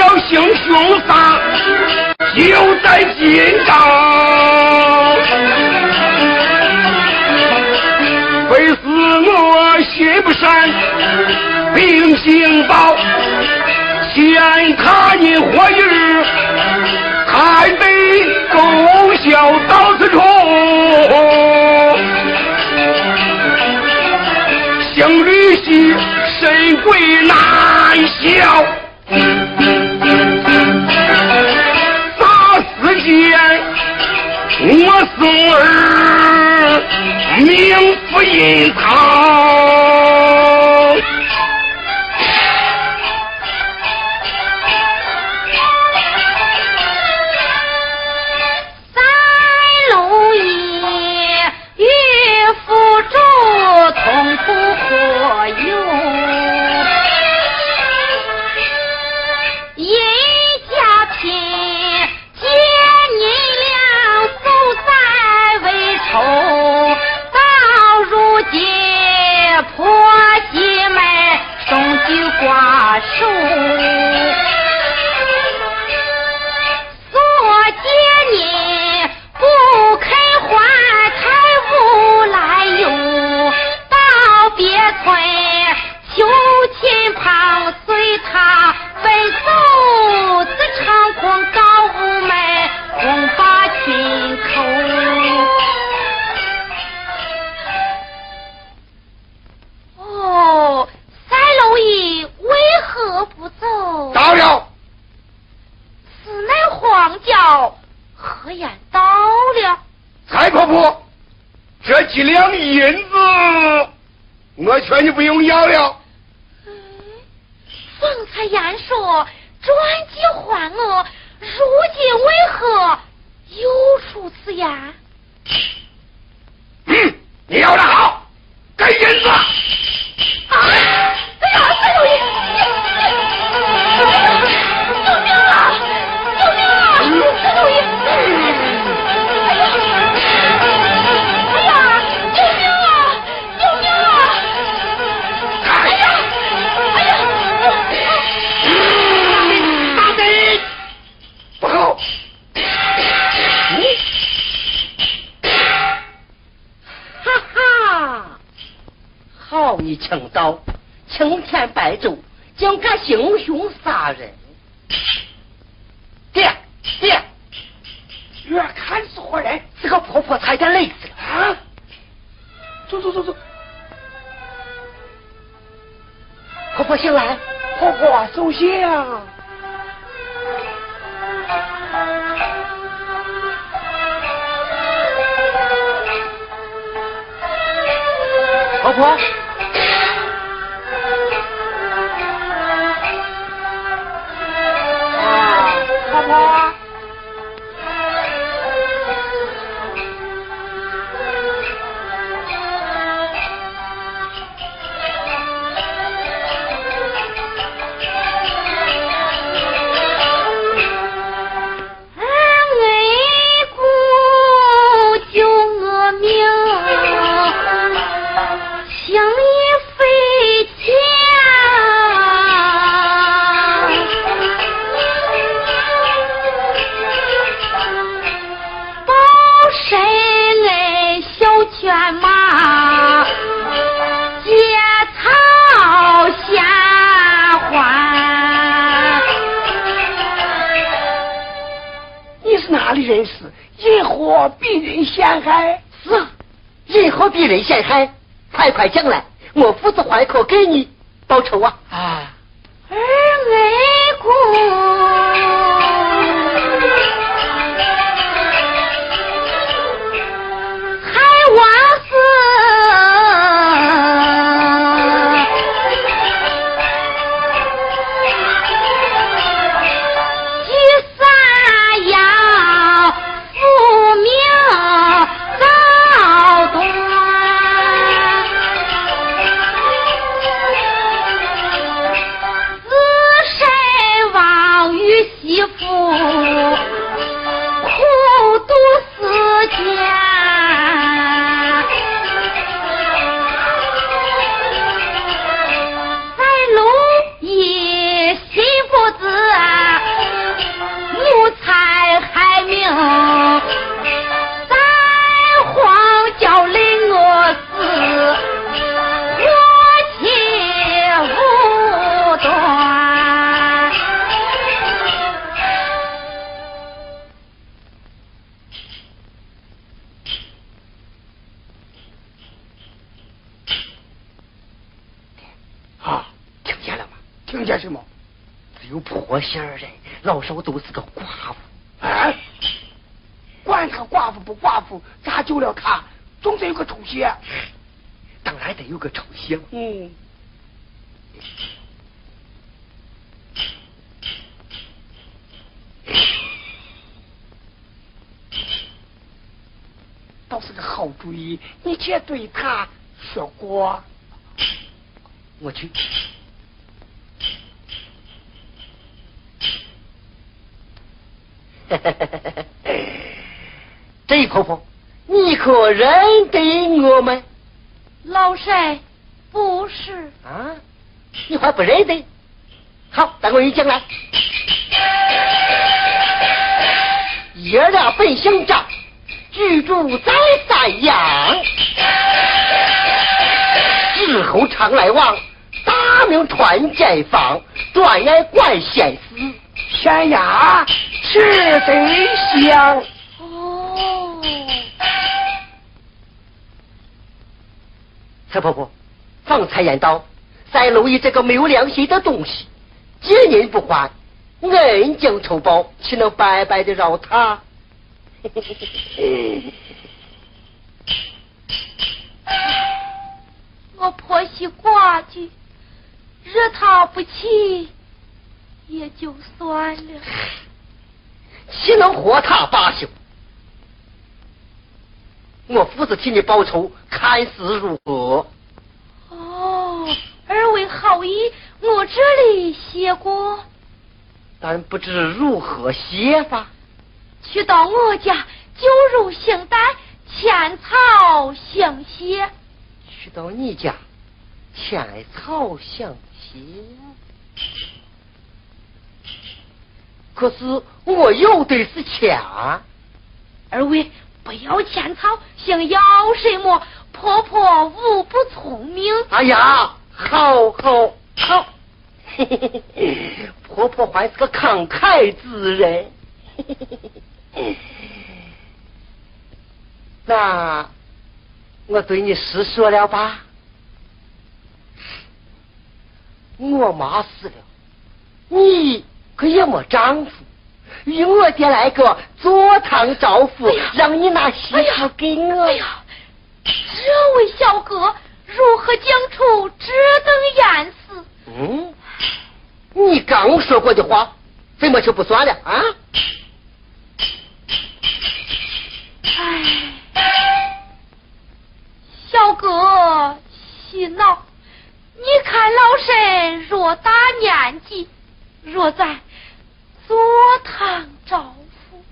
要行凶杀，就在今朝。非是我心不善，秉性暴，先看你活日，还得勾销到此处。行律戏，神鬼难消。命不几两银子，我劝你不用要了。嗯，方才言说转机还我，如今为何又出此言？嗯，你要的好，给银子。好你强盗，青天白昼，竟敢行凶杀人！爹爹，越看是活人这个婆婆差点累死了。啊！走走走走，婆婆醒来，婆婆首先啊，婆婆，哪里人士？因何被人陷害？是啊，任何被人陷害，快快讲来，我父子还口给你报仇啊！啊，儿恩公，有破心儿的，老少都是个寡妇。哎，管他寡妇不寡妇，咋救了他，总得有个出血。当然得有个出血。嗯。倒是个好主意，你且对他说过。我去。这婆婆，你可认得我们？老帅，不是。啊？你还不认得？好，等我一进来。爷俩本姓张，居住在三阳，日后常来往，大名传街坊，专爱管闲事。天呀，是得香！哦，蔡婆婆，方才言道，三楼一这个没有良心的东西，借人不还，恩将仇报，岂能白白的饶他？我婆媳寡居，惹他不起也就算了。岂能活他罢休？我父子替你报仇，看似如何？哦，二位好意，我这里写过。但不知如何写法。去到我家，酒如姓丹，浅草相谢。去到你家，浅草相谢。可是我有的是钱。二位不要钱草，想要什么？婆婆无不聪明。哎呀，好好好，嘿嘿嘿，婆婆还是个慷慨之人。那我对你实说了吧，我妈死了，你可也没丈夫，与我爹来个坐堂招夫，让你拿媳妇给我。哎呀，这位小哥如何讲出这等言辞？嗯，你刚说过的话，怎么就不算了啊？哎，小哥息恼，你看老身若大年纪，若在坐堂招呼，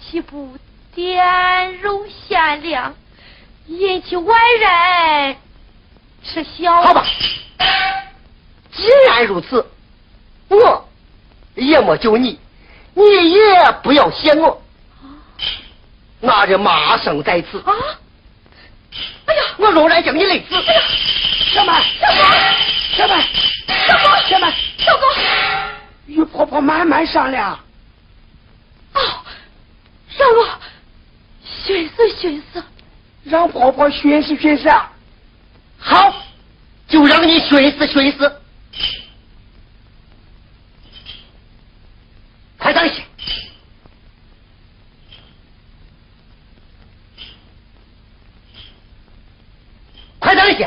岂不点肉贤良，引起外人耻笑？好吧，既然如此，我也没救你，你也不要嫌我。那人马上在此。啊！哎呀，我若然将你累死，哎呀，小满，小哥，小满，小哥，小满，小哥，与婆婆慢慢商量。哦，让我寻思寻思。让婆婆寻思寻思。好，就让你寻思寻思。快当心！快当心！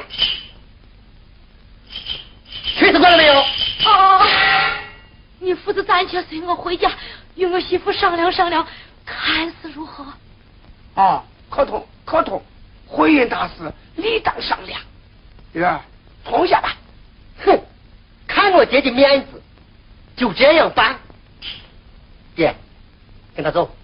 你父子暂且随我回家，与我媳妇商量商量，看是如何。啊，可通可通，婚姻大事理当商量。女儿，从下吧。哼，看我爹的面子，就这样办。爹，跟他走。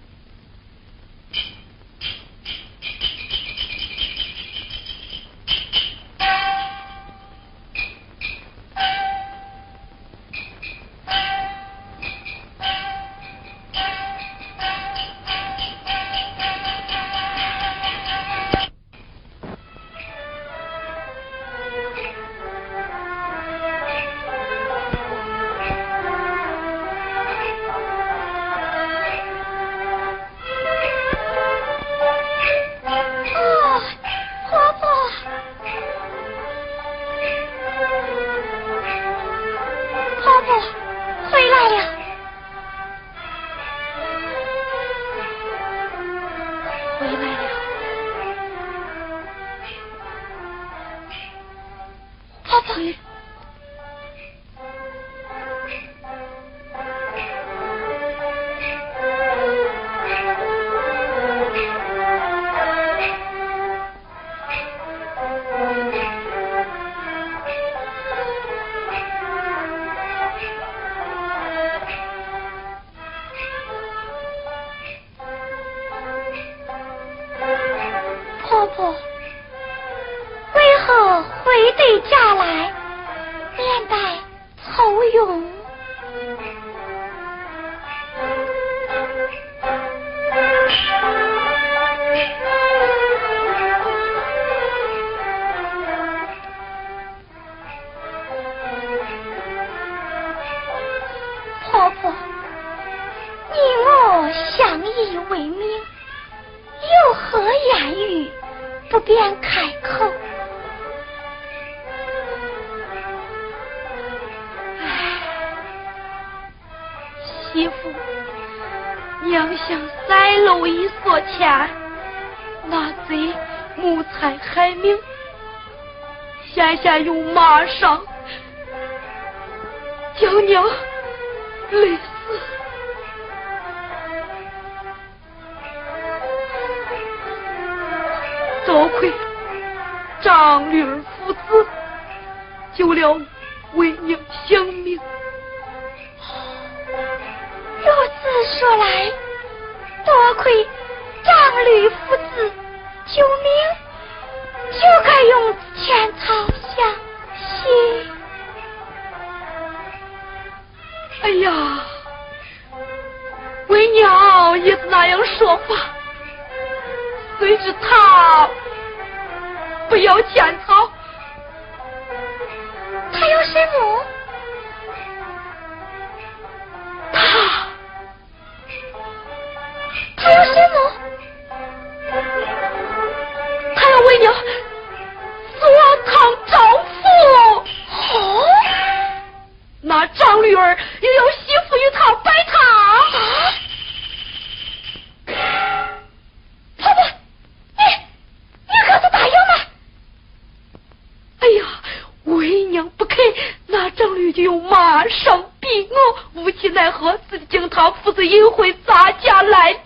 想三楼一所钱，那贼谋财害命，现下又马上将娘累死。多亏张女儿父子救了为娘性命。如此说来，多亏张吕父子救命，就该用千草相惜。哎呀，为娘也是那样说话。谁知他不要钱草，他要什么？他他父子引回咱家来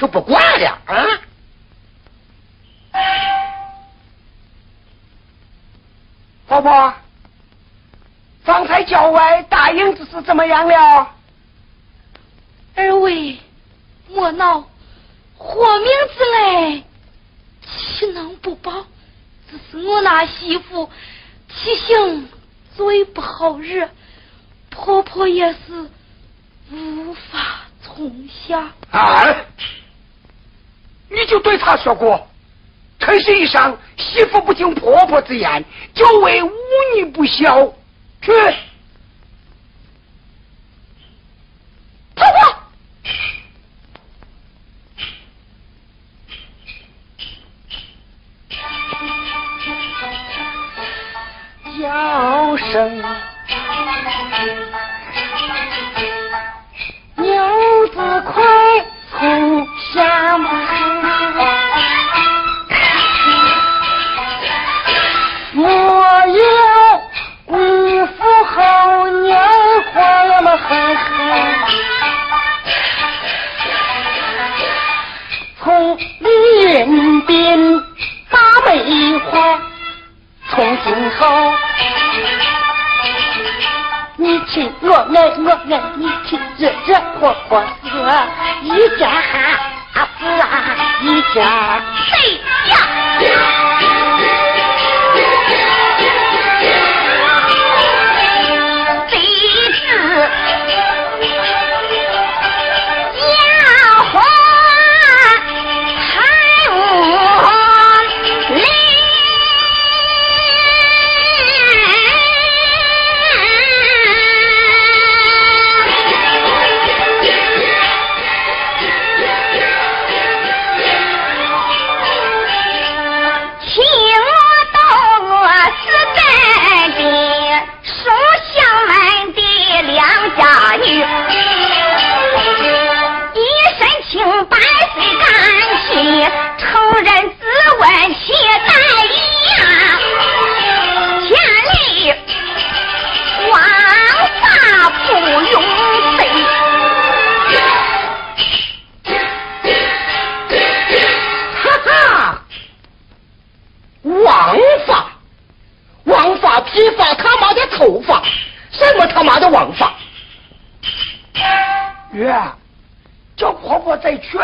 就不管了啊？婆婆，方才郊外大影子是怎么样了？二位莫闹，活命之来，岂能不报？只是我那媳妇气性最不好惹。婆婆也是无法从下。啊！你就对他说过，可谁上媳妇不听婆婆之言，就为忤逆不孝，去。婆婆，叫声亲我爱我爱你亲，热热火火是一家子啊一家。谁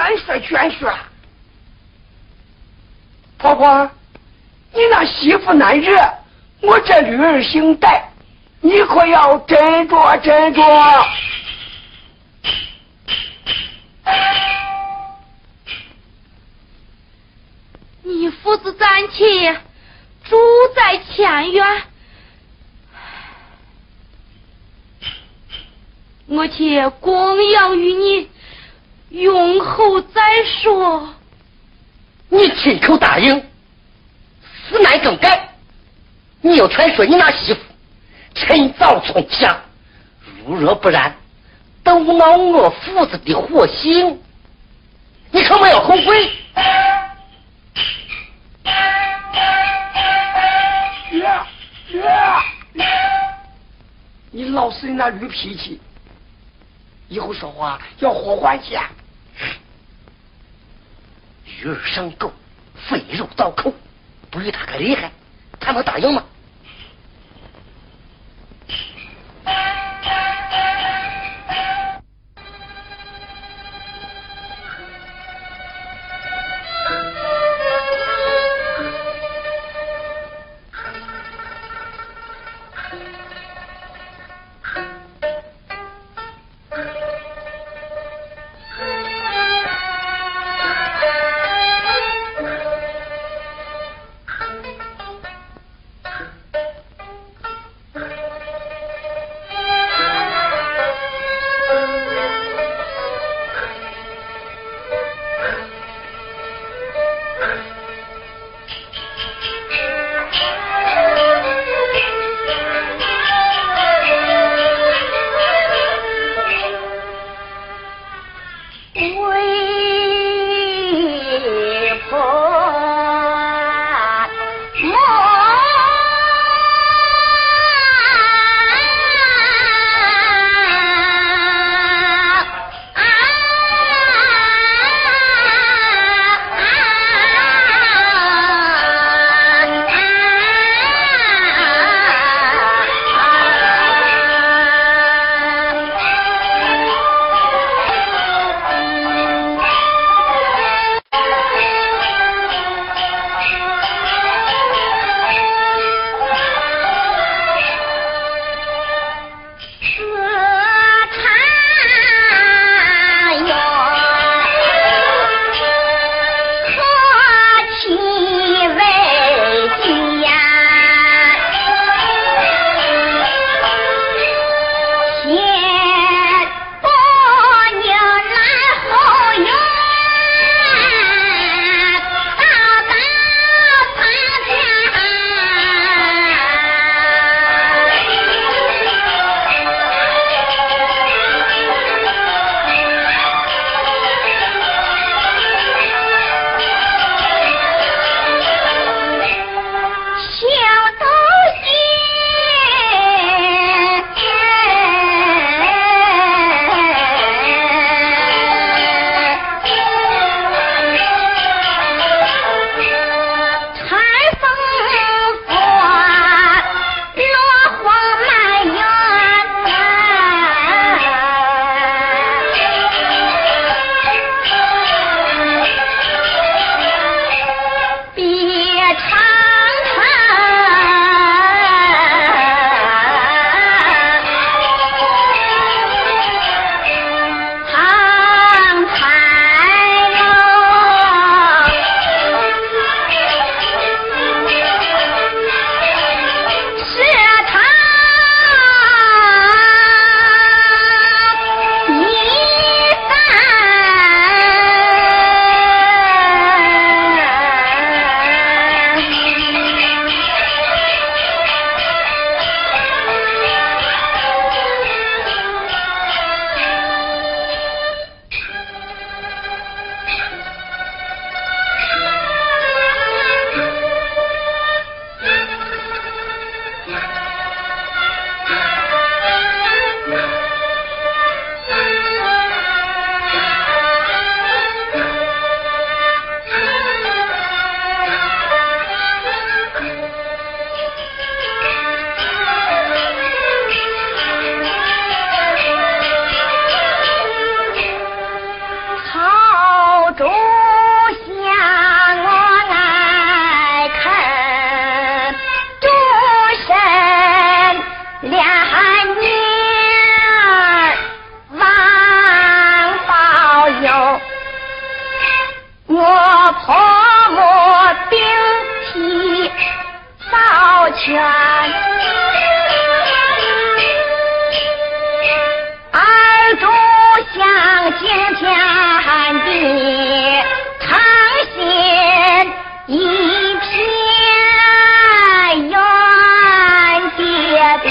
再劝说劝说。婆婆，你那媳妇难惹，我这女儿姓戴，你可要斟酌斟酌。你父子暂且住在前院，我且供养于你，用后再说。你亲口答应，死难更改。你要传说你那媳妇趁早从下，如若不然，都恼我父子的火刑，你可没有后悔。月月，你老是那驴脾气，以后说话要和缓些。鱼儿上钩，肥肉刀口，不与他个厉害，他能答应吗？泡沫冰体烧全，二柱香今天地诚心一片愿，爹爹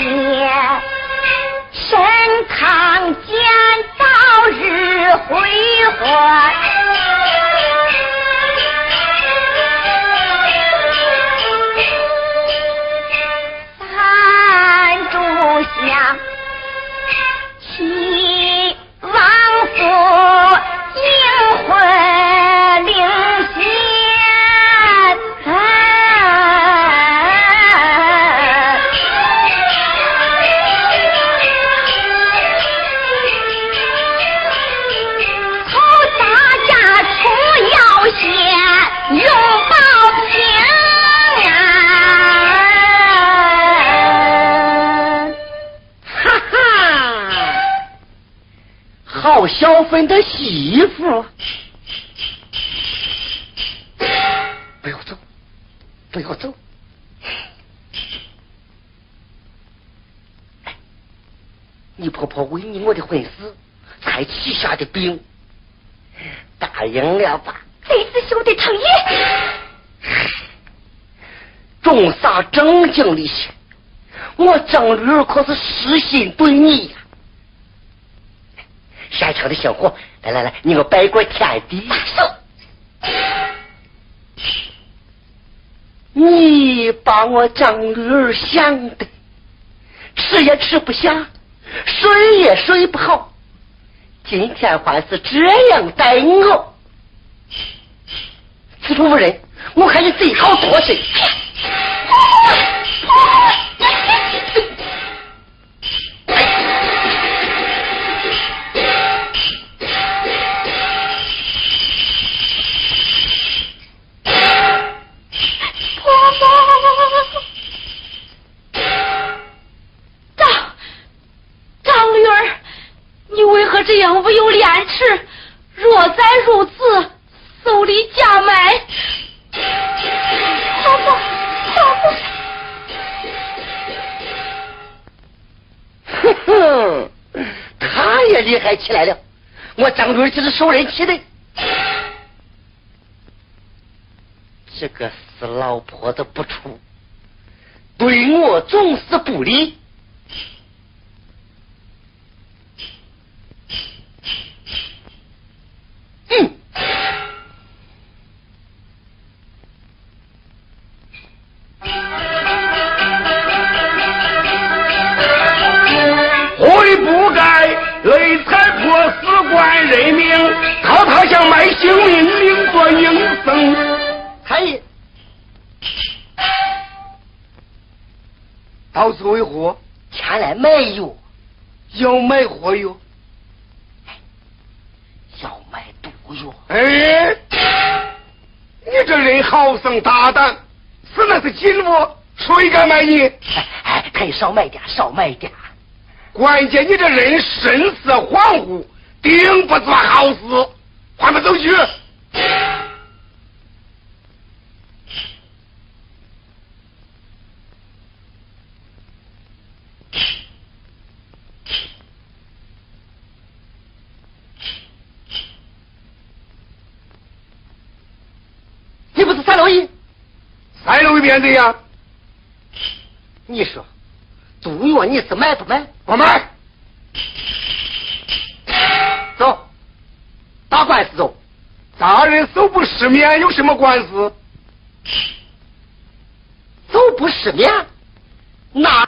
身康健，早日回还。小芬的媳妇，不要走，不要走！你婆婆为你我的婚事才起下的病，答应了吧？这次兄弟同意。种啥正经的些？我张驴可是实心对你呀。擅长的小伙，来来来，你给我拜过天地。你把我张驴儿想的吃也吃不下，睡也睡不好，今天还是这样待我。此处无人，我看你最好脱身。受人气的，这个死老婆子不出，对我总是不利利。为何前来卖药？要卖货药？要卖毒药？哎，你这人好生大胆，是那是金物，谁敢买你？哎哎，可以少卖点，少卖点。关键你这人神色恍惚，定不做好事，还不走去？再弄一遍的呀！你说，毒药你是卖不卖？我卖。走，打官司走。咱人走不失眠，有什么官司？走不失眠，那。